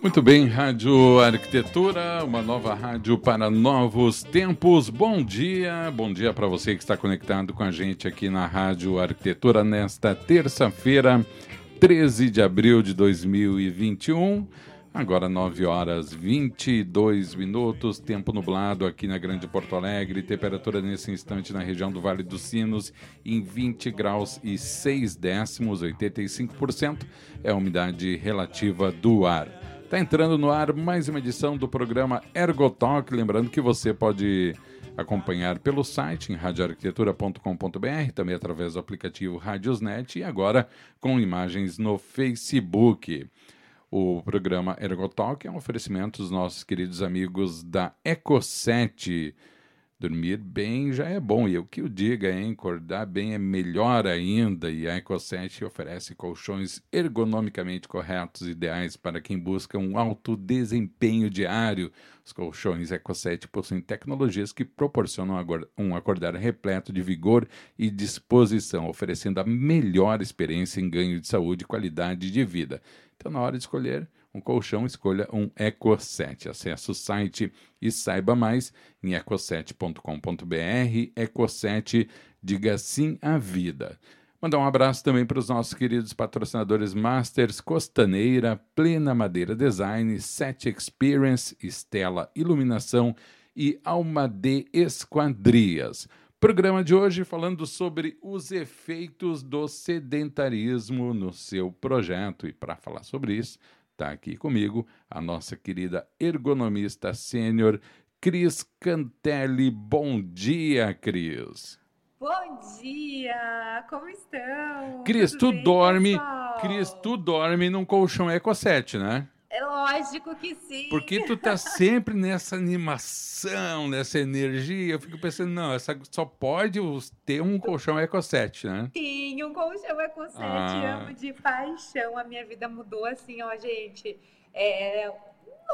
Muito bem, Rádio Arquitetura, uma nova rádio para novos tempos. Bom dia, bom dia para você que está conectado com a gente aqui na Rádio Arquitetura nesta terça-feira, 13 de abril de 2021. Agora 9 horas 22 minutos, tempo nublado aqui na Grande Porto Alegre, temperatura nesse instante na região do Vale dos Sinos em 20 graus e 6 décimos, 85% é a umidade relativa do ar. Está entrando no ar mais uma edição do programa Ergotalk, lembrando que você pode acompanhar pelo site em radioarquitetura.com.br, também através do aplicativo Radiosnet e agora com imagens no Facebook. O programa Ergotalk é um oferecimento dos nossos queridos amigos da Eco7. Dormir bem já é bom, e eu que o diga, hein? Acordar bem é melhor ainda, e a Eco7 oferece colchões ergonomicamente corretos, ideais para quem busca um alto desempenho diário. Os colchões Eco7 possuem tecnologias que proporcionam um acordar repleto de vigor e disposição, oferecendo a melhor experiência em ganho de saúde e qualidade de vida. Então, na hora de escolher um colchão, escolha um Eco7. Acesse o site e saiba mais em eco7.com.br. Eco7, diga sim à vida. Mandar um abraço também para os nossos queridos patrocinadores Masters, Costaneira, Plena Madeira Design, Set Experience, Estela Iluminação e Alma de Esquadrias. Programa de hoje falando sobre os efeitos do sedentarismo no seu projeto. E para falar sobre isso, está aqui comigo a nossa querida ergonomista sênior, Cris Cantelli. Bom dia, Cris. Bom dia! Como estão? Cris, Tudo tu bem, dorme. Pessoal? Cris, tu dorme num colchão Eco 7, né? É lógico que sim. Porque tu tá sempre nessa animação, nessa energia. Eu fico pensando, não, essa só pode ter um colchão Eco 7, né? Sim, um colchão Eco 7. Ah. Amo de paixão. A minha vida mudou assim, ó, gente. É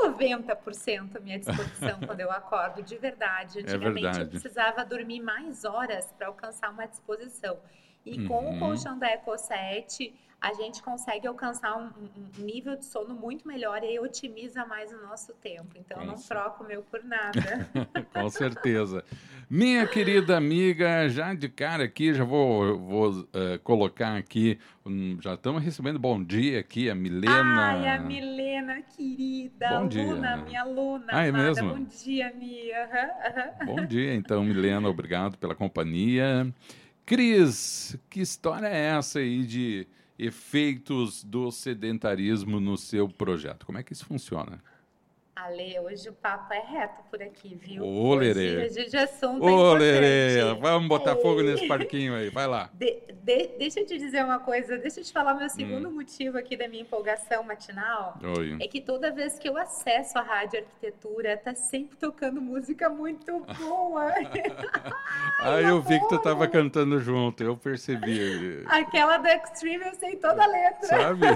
90% a minha disposição quando eu acordo, de verdade. É Antigamente é verdade. eu precisava dormir mais horas para alcançar uma disposição. E uhum. com o uhum. colchão da Eco 7 a gente consegue alcançar um, um, nível de sono muito melhor e otimiza mais o nosso tempo. Então, eu não troco o meu por nada. Com certeza. Minha querida amiga, já de cara aqui, já vou, vou uh, colocar aqui, um, já estamos recebendo bom dia aqui, a Milena. Ai, a Milena, querida. Bom dia. Aluna, minha aluna. Ah, é amada. mesmo? Bom dia, Mia. Uhum, uhum. Bom dia, então, Milena, obrigado pela companhia. Cris, que história é essa aí de efeitos do sedentarismo no seu projeto. Como é que isso funciona? Ale, hoje o papo é reto por aqui, viu? Ô, Lerê. Hoje, hoje assunto Ô, é Lerê, vamos botar Ei. fogo nesse parquinho aí, vai lá. De, de, deixa eu te dizer uma coisa, deixa eu te falar meu segundo hum. motivo aqui da minha empolgação matinal. Oi. É que toda vez que eu acesso a rádio arquitetura, tá sempre tocando música muito boa. ah, eu vi que tu tava cantando junto, eu percebi. Aquela do Extreme eu sei toda a letra. Sabe?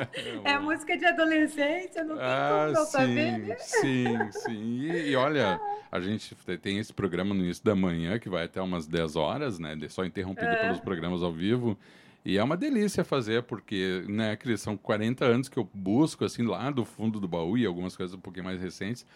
é música de adolescente, não tem ah, como não saber. Né? Sim, sim. E, e, olha, a gente tem esse programa no início da manhã, que vai até umas 10 horas, né? Só interrompido é. pelos programas ao vivo. E é uma delícia fazer, porque, né, Cris, são 40 anos que eu busco, assim, lá do fundo do baú e algumas coisas um pouquinho mais recentes,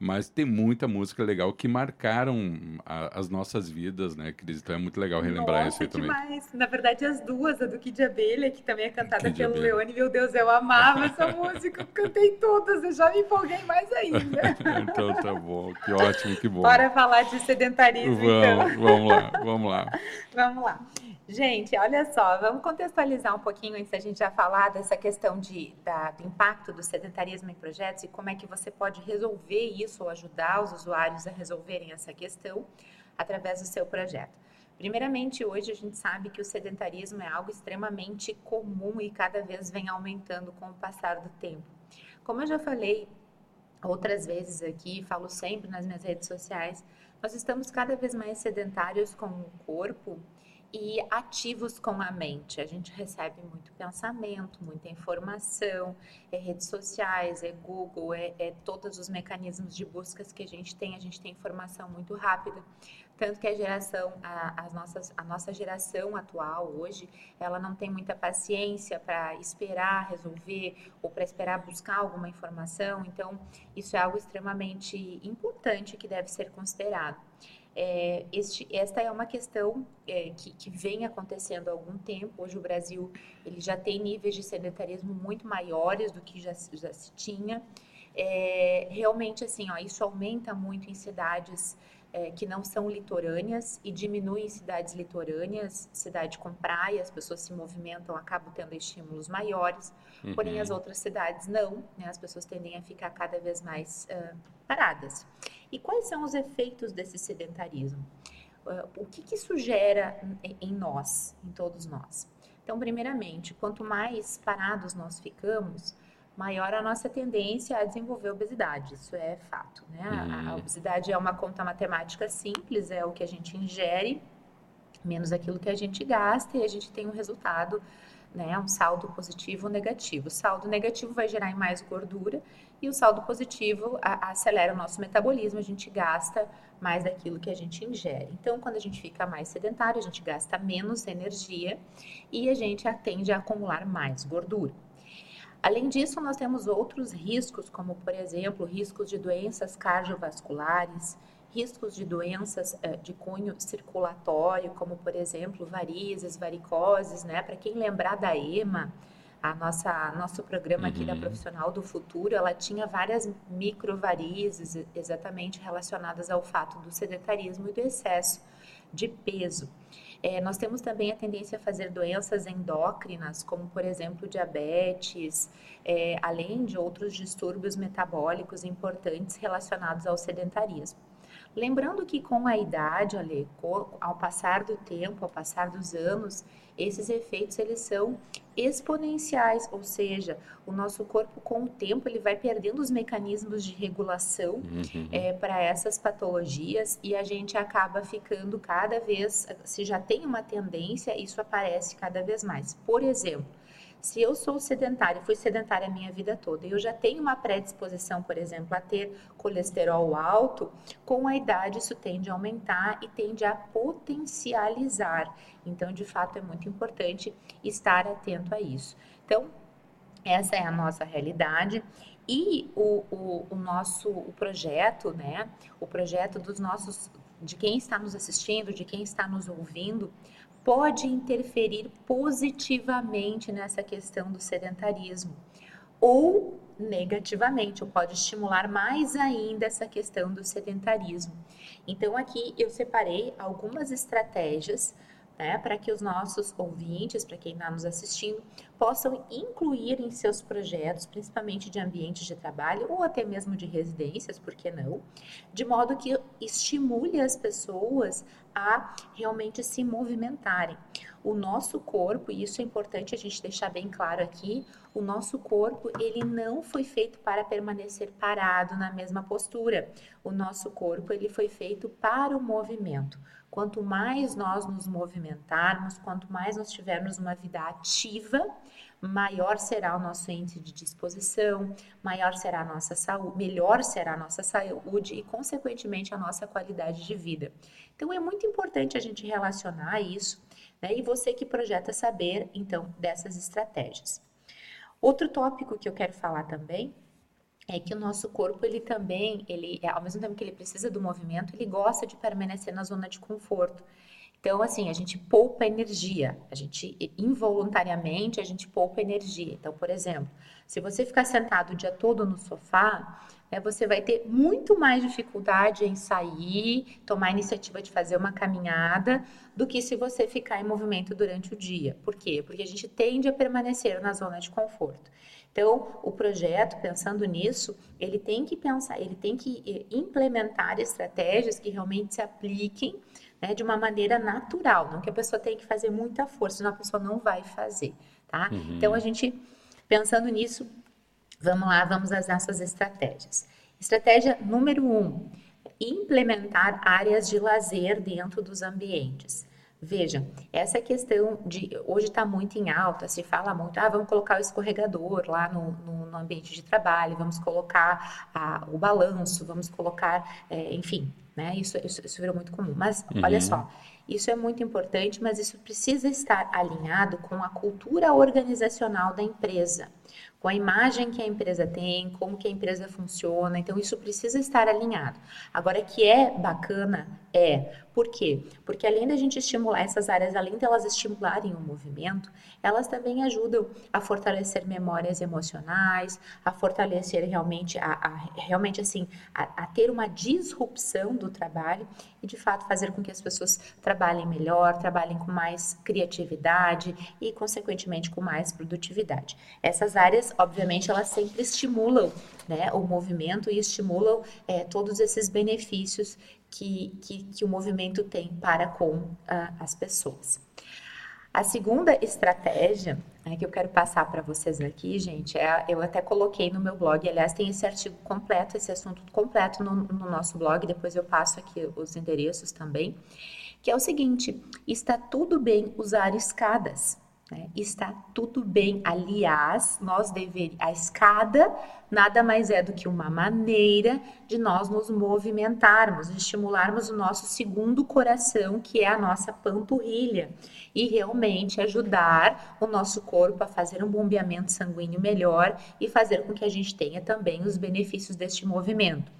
mas tem muita música legal que marcaram a, as nossas vidas, né, Cris? Então é muito legal relembrar Nossa, isso aí demais. também. Na verdade, as duas, a do Kid Abelha, que também é cantada Kid pelo Abelha. Leone, meu Deus, eu amava essa música, eu cantei todas, eu já me empolguei mais ainda. então tá bom, que ótimo, que bom. Bora falar de sedentarismo, vamos, então. Vamos lá, vamos lá. vamos lá. Gente, olha só, vamos contextualizar um pouquinho antes da gente já falar dessa questão de, da, do impacto do sedentarismo em projetos e como é que você pode resolver isso ou ajudar os usuários a resolverem essa questão através do seu projeto. Primeiramente, hoje a gente sabe que o sedentarismo é algo extremamente comum e cada vez vem aumentando com o passar do tempo. Como eu já falei outras vezes aqui, falo sempre nas minhas redes sociais, nós estamos cada vez mais sedentários com o corpo e ativos com a mente. A gente recebe muito pensamento, muita informação, é redes sociais, é Google, é, é, todos os mecanismos de buscas que a gente tem. A gente tem informação muito rápida. Tanto que a geração, a, as nossas, a nossa geração atual hoje, ela não tem muita paciência para esperar resolver ou para esperar buscar alguma informação. Então, isso é algo extremamente importante que deve ser considerado. É, este, esta é uma questão é, que, que, vem acontecendo há algum tempo. Hoje o Brasil ele já tem níveis de sedentarismo muito maiores do que já, já se tinha. É, realmente, assim, ó, isso aumenta muito em cidades é, que não são litorâneas e diminui em cidades litorâneas, cidade com praia, as pessoas se movimentam, acabam tendo estímulos maiores, uhum. porém as outras cidades não, né, as pessoas tendem a ficar cada vez mais uh, paradas. E quais são os efeitos desse sedentarismo? Uh, o que, que isso gera em, nós, em todos nós? Então, primeiramente, quanto mais parados nós ficamos, maior a nossa tendência a desenvolver obesidade. Isso é fato, né? Uhum. A, a obesidade é uma conta matemática simples, é o que a gente ingere menos aquilo que a gente gasta e a gente tem um resultado, né, um saldo positivo ou negativo. O saldo negativo vai gerar mais gordura e o saldo positivo a, acelera o nosso metabolismo, a gente gasta mais daquilo que a gente ingere. Então, quando a gente fica mais sedentário, a gente gasta menos energia e a gente tende a acumular mais gordura. Além disso, nós temos outros riscos, como, por exemplo, riscos de doenças cardiovasculares, riscos de doenças uh, de cunho circulatório, como, por exemplo, varizes, varicoses, né? Para quem lembrar da EMA, a nossa nosso programa aqui da uhum. Profissional do Futuro, ela tinha várias microvarizes exatamente relacionadas ao fato do sedentarismo e do excesso de peso. É, nós temos também a tendência a fazer doenças endócrinas, como por exemplo diabetes, é, além de outros distúrbios metabólicos importantes relacionados ao sedentarismo. Lembrando que com a idade, Ale, ao passar do tempo, ao passar dos anos, esses efeitos eles são exponenciais, ou seja, o nosso corpo com o tempo ele vai perdendo os mecanismos de regulação uhum. é, para essas patologias e a gente acaba ficando cada vez, se já tem uma tendência, isso aparece cada vez mais. Por exemplo, se eu sou sedentária, fui sedentária a minha vida toda, e eu já tenho uma predisposição, por exemplo, a ter colesterol alto, com a idade isso tende a aumentar e tende a potencializar. Então, de fato, é muito importante estar atento a isso. Então, essa é a nossa realidade. E o, o, o nosso o projeto, né? O projeto dos nossos, de quem está nos assistindo, de quem está nos ouvindo, pode interferir positivamente nessa questão do sedentarismo ou negativamente, ou pode estimular mais ainda essa questão do sedentarismo. Então aqui eu separei algumas estratégias né, para que os nossos ouvintes, para quem está nos assistindo, possam incluir em seus projetos, principalmente de ambientes de trabalho ou até mesmo de residências, por que não? De modo que estimule as pessoas a realmente se movimentarem. O nosso corpo, e isso é importante a gente deixar bem claro aqui, o nosso corpo, ele não foi feito para permanecer parado na mesma postura. O nosso corpo, ele foi feito para o movimento. Quanto mais nós nos movimentarmos, quanto mais nós tivermos uma vida ativa, maior será o nosso índice de disposição, maior será a nossa saúde, melhor será a nossa saúde e, consequentemente, a nossa qualidade de vida. Então, é muito importante a gente relacionar isso, né? E você que projeta saber, então, dessas estratégias. Outro tópico que eu quero falar também é que o nosso corpo ele também, ele ao mesmo tempo que ele precisa do movimento, ele gosta de permanecer na zona de conforto. Então, assim, a gente poupa energia, a gente involuntariamente a gente poupa energia. Então, por exemplo, se você ficar sentado o dia todo no sofá, né, você vai ter muito mais dificuldade em sair, tomar a iniciativa de fazer uma caminhada, do que se você ficar em movimento durante o dia. Por quê? Porque a gente tende a permanecer na zona de conforto. Então, o projeto, pensando nisso, ele tem que pensar, ele tem que eh, implementar estratégias que realmente se apliquem né, de uma maneira natural, não que a pessoa tenha que fazer muita força, senão a pessoa não vai fazer, tá? Uhum. Então, a gente, pensando nisso, vamos lá, vamos às nossas estratégias. Estratégia número um, implementar áreas de lazer dentro dos ambientes. Veja, essa questão de hoje está muito em alta, se fala muito, ah, vamos colocar o escorregador lá no, no, no ambiente de trabalho, vamos colocar a, o balanço, vamos colocar, é, enfim, né? Isso, isso, isso virou muito comum. Mas uhum. olha só, isso é muito importante, mas isso precisa estar alinhado com a cultura organizacional da empresa com a imagem que a empresa tem, como que a empresa funciona. Então isso precisa estar alinhado. Agora que é bacana é por quê? Porque além da gente estimular essas áreas, além de elas estimularem o movimento, elas também ajudam a fortalecer memórias emocionais, a fortalecer realmente, a, a realmente assim, a, a ter uma disrupção do trabalho e de fato fazer com que as pessoas trabalhem melhor, trabalhem com mais criatividade e, consequentemente, com mais produtividade. Essas áreas, obviamente, elas sempre estimulam né, o movimento e estimulam é, todos esses benefícios que, que, que, o movimento tem para com uh, as pessoas. A segunda estratégia né, que eu quero passar para vocês aqui, gente, é, eu até coloquei no meu blog, aliás, tem esse artigo completo, esse assunto completo no, no nosso blog, depois eu passo aqui os endereços também, que é o seguinte: está tudo bem usar escadas. Né? Está tudo bem. Aliás, nós deveríamos. A escada nada mais é do que uma maneira de nós nos movimentarmos, estimularmos o nosso segundo coração, que é a nossa panturrilha, e realmente ajudar o nosso corpo a fazer um bombeamento sanguíneo melhor e fazer com que a gente tenha também os benefícios deste movimento.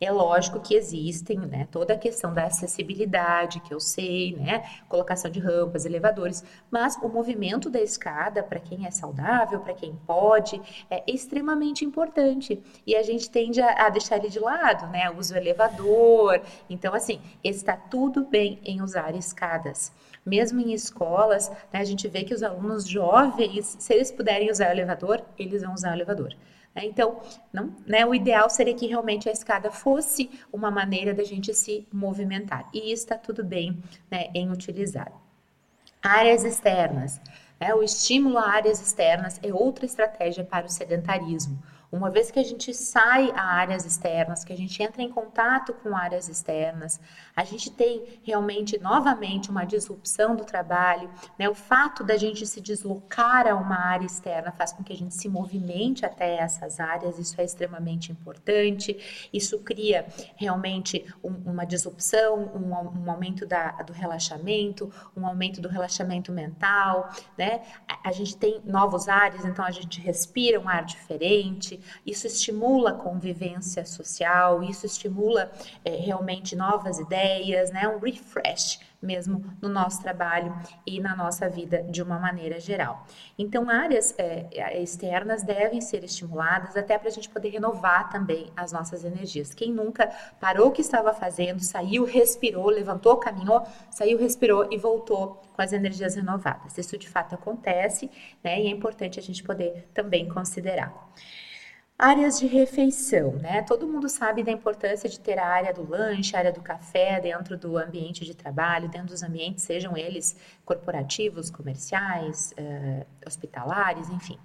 É lógico que existem, né, toda a questão da acessibilidade, que eu sei, né, colocação de rampas, elevadores, mas o movimento da escada, para quem é saudável, para quem pode, é extremamente importante. E a gente tende a, a deixar ele de lado, né, usa o elevador. Então, assim, está tudo bem em usar escadas. Mesmo em escolas, né, a gente vê que os alunos jovens, se eles puderem usar o elevador, eles vão usar o elevador. Né? Então, não, né, o ideal seria que realmente a escada fosse uma maneira da gente se movimentar. E está tudo bem né, em utilizar. Áreas externas. Né, o estímulo a áreas externas é outra estratégia para o sedentarismo. Uma vez que a gente sai a áreas externas, que a gente entra em contato com áreas externas, a gente tem realmente novamente uma disrupção do trabalho, né? O fato da gente se deslocar a uma área externa faz com que a gente se movimente até essas áreas, isso é extremamente importante. Isso cria realmente um, uma disrupção, um, um aumento da, do relaxamento, um aumento do relaxamento mental, né? A, a gente tem novos ares, então a gente respira um ar diferente isso estimula a convivência social, isso estimula é, realmente novas ideias, né? Um refresh mesmo no nosso trabalho e na nossa vida de uma maneira geral. Então, áreas é, externas devem ser estimuladas até para a gente poder renovar também as nossas energias. Quem nunca parou o que estava fazendo, saiu, respirou, levantou, caminhou, saiu, respirou e voltou com as energias renovadas. Isso de fato acontece, né? E é importante a gente poder também considerar. Áreas de refeição, né? Todo mundo sabe da importância de ter a área do lanche, a área do café dentro do ambiente de trabalho, dentro dos ambientes, sejam eles corporativos, comerciais, uh, hospitalares, enfim.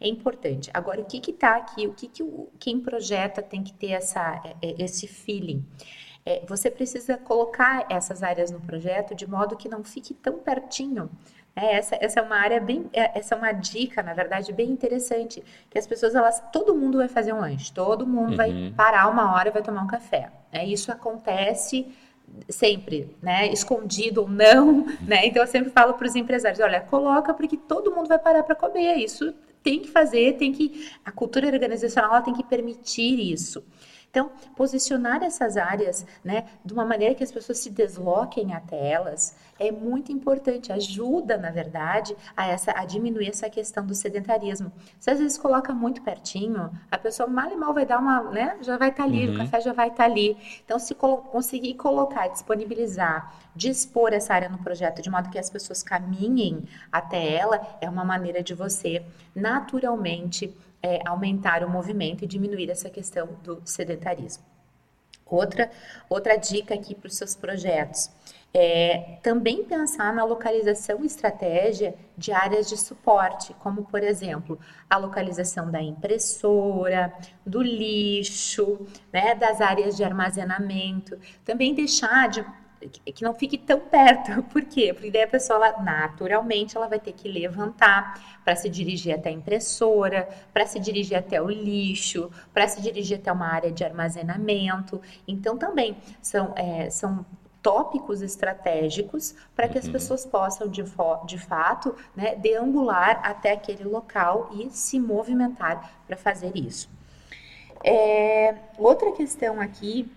É importante. Agora, o que que tá aqui? O que que o, quem projeta tem que ter essa, é, é, esse feeling? É, você precisa colocar essas áreas no projeto de modo que não fique tão pertinho é, essa, essa é uma área bem, é, essa é uma dica, na verdade, bem interessante, que as pessoas, elas, todo mundo vai fazer um lanche, todo mundo uhum. vai parar uma hora e vai tomar um café. É, isso acontece sempre, né, escondido ou não, né? Então eu sempre falo para os empresários, olha, coloca porque todo mundo vai parar para comer. Isso tem que fazer, tem que a cultura organizacional tem que permitir isso. Então, posicionar essas áreas, né, de uma maneira que as pessoas se desloquem até elas, é muito importante, ajuda, na verdade, a, essa, a diminuir essa questão do sedentarismo. Se às vezes coloca muito pertinho, a pessoa mal e mal vai dar uma, né, já vai estar tá ali, uhum. o café já vai estar tá ali. Então, se conseguir colocar, disponibilizar, dispor essa área no projeto de modo que as pessoas caminhem até ela, é uma maneira de você naturalmente é, aumentar o movimento e diminuir essa questão do sedentarismo. Outra, outra dica aqui para os seus projetos É, também pensar na localização e estratégia de áreas de suporte, como, por exemplo, a localização da impressora, do lixo, né, das áreas de armazenamento. Também deixar de que não fique tão perto. Por quê? Porque daí a pessoa, ela, naturalmente, ela vai ter que levantar para se dirigir até a impressora, para se dirigir até o lixo, para se dirigir até uma área de armazenamento. Então, também são, é, são tópicos estratégicos para que as uhum. pessoas possam, de, de fato, né, deambular até aquele local e se movimentar para fazer isso. É, outra questão aqui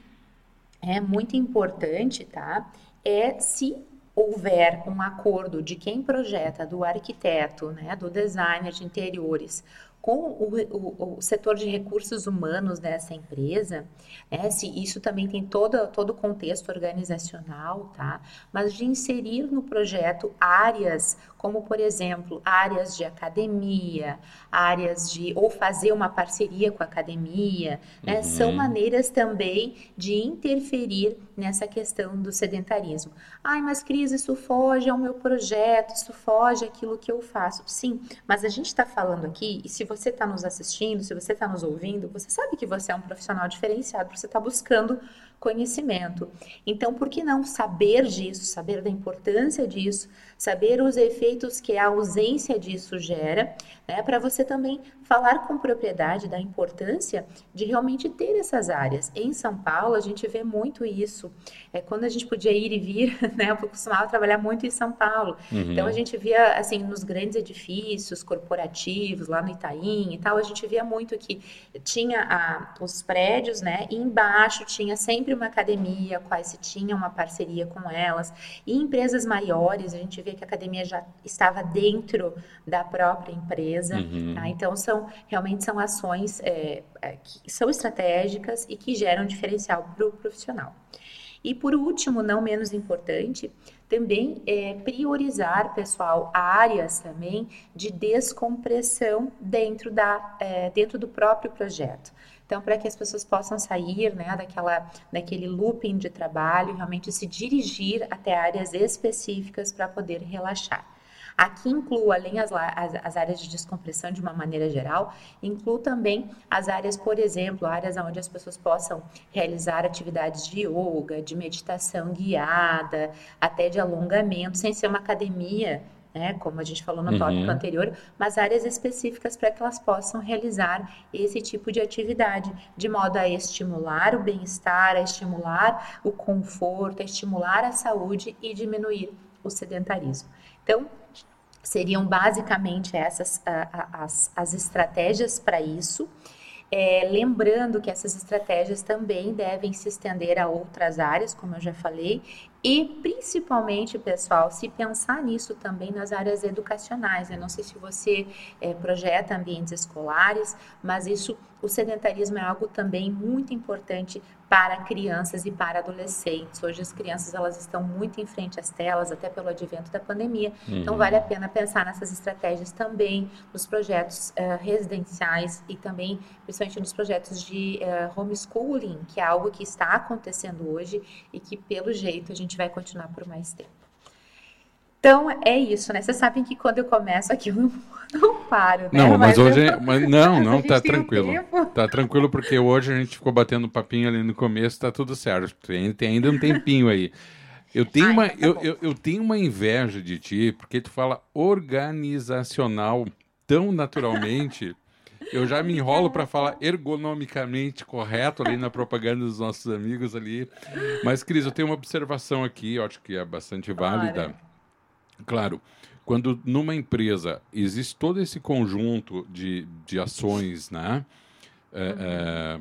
é muito importante, tá? É se houver um acordo de quem projeta, do arquiteto, né, do designer de interiores, com o, o, o, setor de recursos humanos dessa empresa, né, se isso também tem todo, todo o contexto organizacional, tá? Mas de inserir no projeto áreas como por exemplo áreas de academia, áreas de ou fazer uma parceria com a academia, né? Uhum. São maneiras também de interferir nessa questão do sedentarismo. Ai, mas Cris, isso foge ao meu projeto, isso foge àquilo que eu faço. Sim, mas a gente está falando aqui, e se você está nos assistindo, se você está nos ouvindo, você sabe que você é um profissional diferenciado, você está buscando conhecimento. Então, por que não saber disso, saber da importância disso, saber os efeitos que a ausência disso gera, né, para você também falar com propriedade da importância de realmente ter essas áreas. Em São Paulo, a gente vê muito isso. É quando a gente podia ir e vir, né, eu costumava trabalhar muito em São Paulo. Uhum. Então, a gente via, assim, nos grandes edifícios corporativos, lá no Itaim e tal, a gente via muito que tinha a, os prédios, né, e embaixo tinha sempre uma academia, quais se tinha uma parceria com elas. E empresas maiores, a gente vê que a academia já estava dentro da própria empresa. Uhum. Tá? Então, são realmente são ações é, é, que são estratégicas e que geram diferencial para o profissional. E por último, não menos importante, também é priorizar, pessoal, áreas também de descompressão dentro, da, é, dentro do próprio projeto. Então, para que as pessoas possam sair né, daquela, daquele looping de trabalho, realmente se dirigir até áreas específicas para poder relaxar. Aqui incluo, além as, as, as, áreas de descompressão de uma maneira geral, incluo também as áreas, por exemplo, áreas onde as pessoas possam realizar atividades de yoga, de meditação guiada, até de alongamento, sem ser uma academia né, como a gente falou no uhum. tópico anterior, mas áreas específicas para que elas possam realizar esse tipo de atividade, de modo a estimular o bem-estar, a estimular o conforto, a estimular a saúde e diminuir o sedentarismo. Então, seriam basicamente essas as, as estratégias para isso. É, lembrando que essas estratégias também devem se estender a outras áreas, como eu já falei, e principalmente, pessoal, se pensar nisso também nas áreas educacionais. Eu não sei se você é, projeta ambientes escolares, mas isso, o sedentarismo é algo também muito importante para crianças e para adolescentes. Hoje as crianças elas estão muito em frente às telas, até pelo advento da pandemia. Então, uhum. Então vale a pena pensar nessas estratégias também nos projetos uh, residenciais e também, principalmente nos projetos de uh, homeschooling, que é algo que está acontecendo hoje e que pelo jeito a gente vai continuar por mais tempo. Então é isso, né? Vocês sabem que quando eu começo aqui eu não, não paro, né? Não, mas, mas hoje. Eu... Mas não, não, tá tranquilo. Um tá tranquilo, porque hoje a gente ficou batendo papinho ali no começo, tá tudo certo. Tem, tem ainda um tempinho aí. Eu tenho, Ai, uma, tá eu, eu, eu, tenho uma inveja de ti, porque tu fala organizacional tão naturalmente. Eu já me enrolo para falar ergonomicamente correto ali na propaganda dos nossos amigos ali. Mas, Cris, eu tenho uma observação aqui, eu acho que é bastante válida. Claro, quando numa empresa existe todo esse conjunto de, de ações, né? É, uhum. é,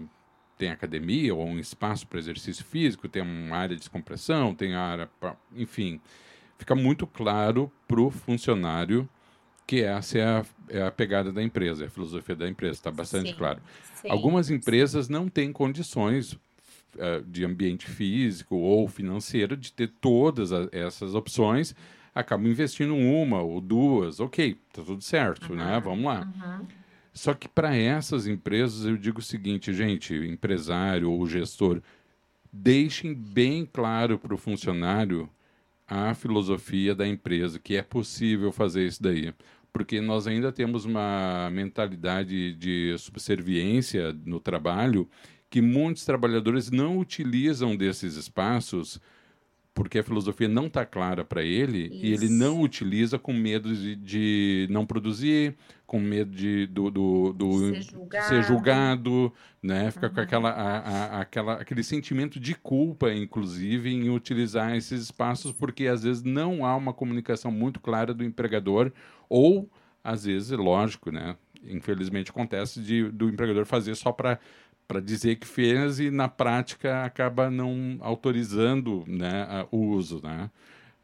tem academia ou um espaço para exercício físico, tem uma área de descompressão, tem área. Enfim, fica muito claro para o funcionário que essa é a, é a pegada da empresa, é a filosofia da empresa, está bastante sim, claro. Sim, Algumas empresas sim. não têm condições uh, de ambiente físico ou financeiro de ter todas a, essas opções, acabam investindo uma ou duas, ok, está tudo certo, uhum, né? Vamos lá. Uhum. Só que para essas empresas eu digo o seguinte, gente, empresário ou gestor, deixem bem claro para o funcionário a filosofia da empresa, que é possível fazer isso daí. Porque nós ainda temos uma mentalidade de subserviência no trabalho que muitos trabalhadores não utilizam desses espaços porque a filosofia não está clara para ele Isso. e ele não utiliza com medo de, de não produzir, com medo de do, do, do ser, julgado. ser, julgado. né? Fica uhum. com aquela, a, a, aquela, aquele sentimento de culpa, inclusive, em utilizar esses espaços, porque às vezes não há uma comunicação muito clara do empregador ou às vezes, lógico, né? Infelizmente acontece de, do empregador fazer só para para dizer que fez e na prática acaba não autorizando né, o uso, né?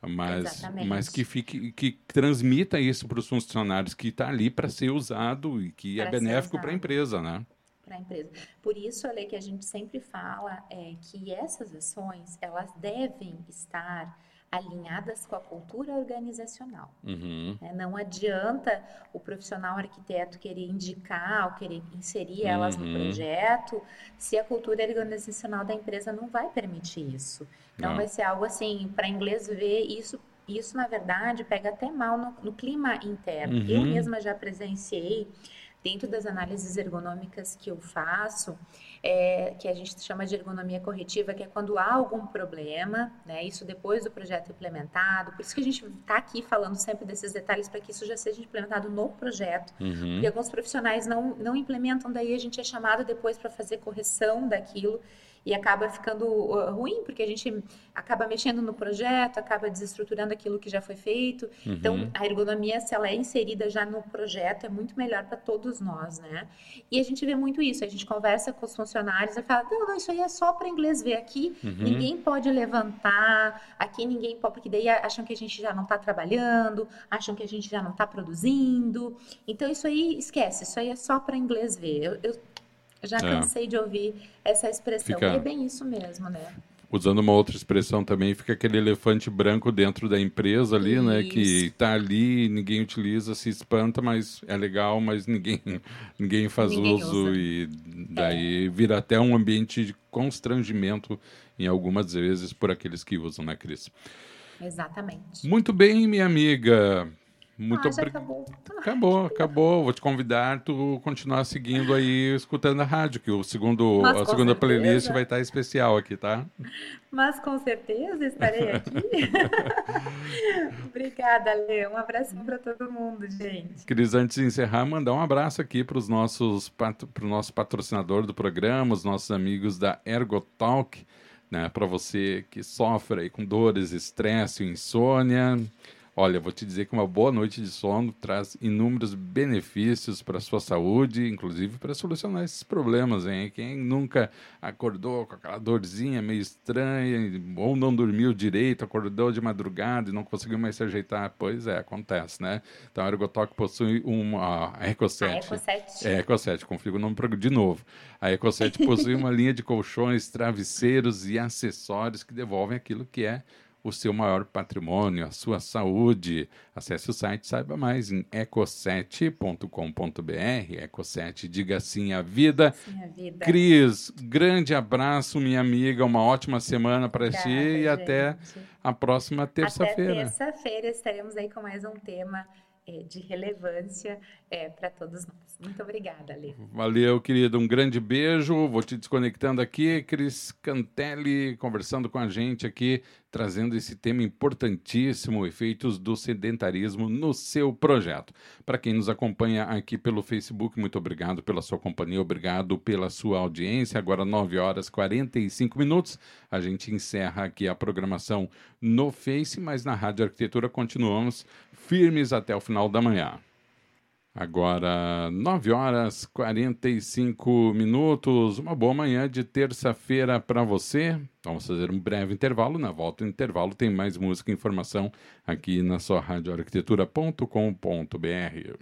Mas, mas que fique que transmita isso para os funcionários que está ali para ser usado e que é pra é benéfico para a empresa, né? Para a empresa. Por isso, a lei que a gente sempre fala é que essas ações elas devem estar alinhadas com a cultura organizacional. Uhum. É, não adianta o profissional arquiteto querer indicar ou querer inserir elas uhum. no projeto se a cultura organizacional da empresa não vai permitir isso. Então, não. vai ser algo assim, para inglês ver isso. Isso, na verdade, pega até mal no, no clima interno. Uhum. Eu mesma já presenciei dentro das análises ergonômicas que eu faço, é, que a gente chama de ergonomia corretiva, que é quando há algum problema, né, isso depois do projeto implementado, por isso que a gente está aqui falando sempre desses detalhes, para que isso já seja implementado no projeto, uhum. porque alguns profissionais não, não implementam, daí a gente é chamado depois para fazer correção daquilo, e acaba ficando uh, ruim, porque a gente acaba mexendo no projeto, acaba desestruturando aquilo que já foi feito. Uhum. Então, a ergonomia, se ela é inserida já no projeto, é muito melhor para todos nós, né? E a gente vê muito isso, a gente conversa com os funcionários e fala, não, não, isso aí é só para inglês ver aqui, uhum. ninguém pode levantar, aqui ninguém pode, porque daí acham que a gente já não está trabalhando, acham que a gente já não está produzindo. Então, isso aí, esquece, isso aí é só para inglês ver. Eu, eu já é. cansei de ouvir essa expressão. Fica... é bem isso mesmo, né? Usando uma outra expressão também, fica aquele elefante branco dentro da empresa ali, isso. né? Que está ali, ninguém utiliza, se espanta, mas é legal, mas ninguém, ninguém faz ninguém uso. Usa. E daí é. vira até um ambiente de constrangimento em algumas vezes por aqueles que usam, né, Cris? Exatamente. Muito bem, minha amiga. Muito ah, obrigado. Acabou. acabou, acabou. Vou te convidar tu continuar seguindo aí, escutando a rádio, que o segundo, a segunda certeza. playlist vai estar especial aqui, tá? Mas com certeza estarei aqui. Obrigada, Lê. Um abraço para todo mundo, gente. Cris, antes de encerrar, mandar um abraço aqui para os nossos para o nosso patrocinador do programa, os nossos amigos da Ergotalk, né? Para você que sofre com dores, estresse, insônia. Olha, vou te dizer que uma boa noite de sono traz inúmeros benefícios para a sua saúde, inclusive para solucionar esses problemas, hein? Quem nunca acordou com aquela dorzinha meio estranha, ou não dormiu direito, acordou de madrugada e não conseguiu mais se ajeitar, pois é, acontece, né? Então a Ergotalk possui uma a Eco7. A Eco7. É, Eco7, confio o nome de novo. A Eco7 possui uma linha de colchões, travesseiros e acessórios que devolvem aquilo que é o seu maior patrimônio, a sua saúde. Acesse o site, saiba mais em eco7.com.br. Eco7, diga sim à vida. Sim à vida. Cris, grande abraço, minha amiga. Uma ótima semana para ti e gente. até a próxima terça-feira. Até terça-feira estaremos aí com mais um tema é, de relevância é, para todos nós. Muito obrigada, Lê. Valeu, querido. Um grande beijo. Vou te desconectando aqui. Cris Cantelli conversando com a gente aqui, trazendo esse tema importantíssimo: efeitos do sedentarismo no seu projeto. Para quem nos acompanha aqui pelo Facebook, muito obrigado pela sua companhia, obrigado pela sua audiência. Agora, 9 horas e 45 minutos. A gente encerra aqui a programação no Face, mas na Rádio Arquitetura continuamos firmes até o final da manhã. Agora, 9 horas 45 minutos. Uma boa manhã de terça-feira para você. Vamos fazer um breve intervalo. Na volta do intervalo tem mais música e informação aqui na sua radioarquitetura.com.br.